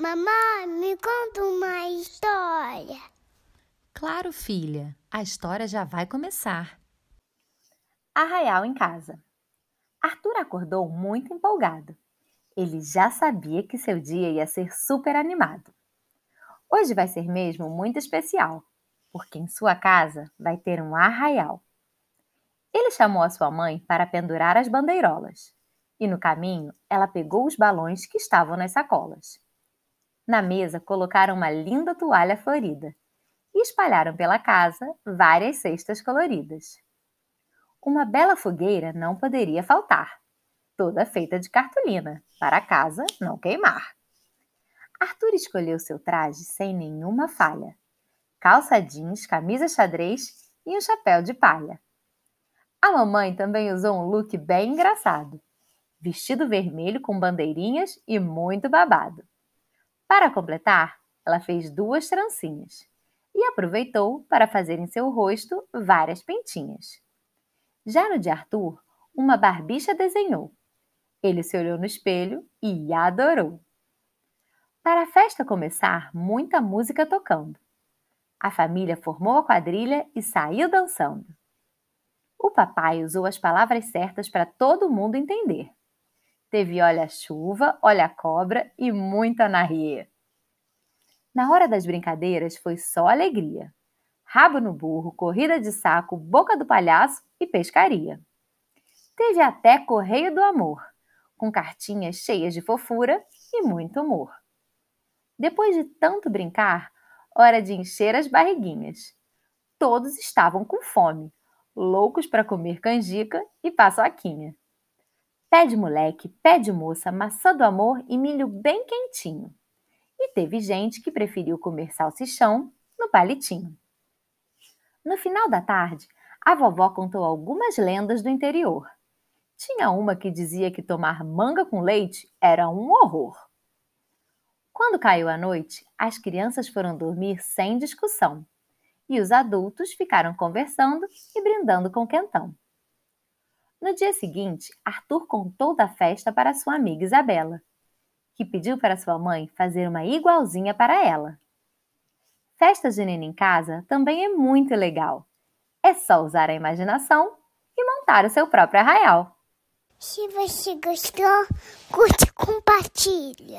Mamãe, me conta uma história. Claro, filha, a história já vai começar. Arraial em casa. Arthur acordou muito empolgado. Ele já sabia que seu dia ia ser super animado. Hoje vai ser mesmo muito especial, porque em sua casa vai ter um arraial. Ele chamou a sua mãe para pendurar as bandeirolas e no caminho ela pegou os balões que estavam nas sacolas. Na mesa colocaram uma linda toalha florida e espalharam pela casa várias cestas coloridas. Uma bela fogueira não poderia faltar, toda feita de cartolina, para a casa não queimar. Arthur escolheu seu traje sem nenhuma falha: calça jeans, camisa xadrez e um chapéu de palha. A mamãe também usou um look bem engraçado vestido vermelho com bandeirinhas e muito babado. Para completar, ela fez duas trancinhas e aproveitou para fazer em seu rosto várias pentinhas. Já no de Arthur, uma barbicha desenhou. Ele se olhou no espelho e adorou. Para a festa começar, muita música tocando. A família formou a quadrilha e saiu dançando. O papai usou as palavras certas para todo mundo entender. Teve olha-chuva, olha-cobra e muita narrie. Na hora das brincadeiras foi só alegria. Rabo no burro, corrida de saco, boca do palhaço e pescaria. Teve até correio do amor, com cartinhas cheias de fofura e muito humor. Depois de tanto brincar, hora de encher as barriguinhas. Todos estavam com fome, loucos para comer canjica e paçoquinha. Pé de moleque, pé de moça, maçã do amor e milho bem quentinho. E teve gente que preferiu comer salsichão no palitinho. No final da tarde, a vovó contou algumas lendas do interior. Tinha uma que dizia que tomar manga com leite era um horror. Quando caiu a noite, as crianças foram dormir sem discussão e os adultos ficaram conversando e brindando com quentão. No dia seguinte, Arthur contou da festa para sua amiga Isabela, que pediu para sua mãe fazer uma igualzinha para ela. Festa junina em casa também é muito legal. É só usar a imaginação e montar o seu próprio arraial. Se você gostou, curte e compartilha.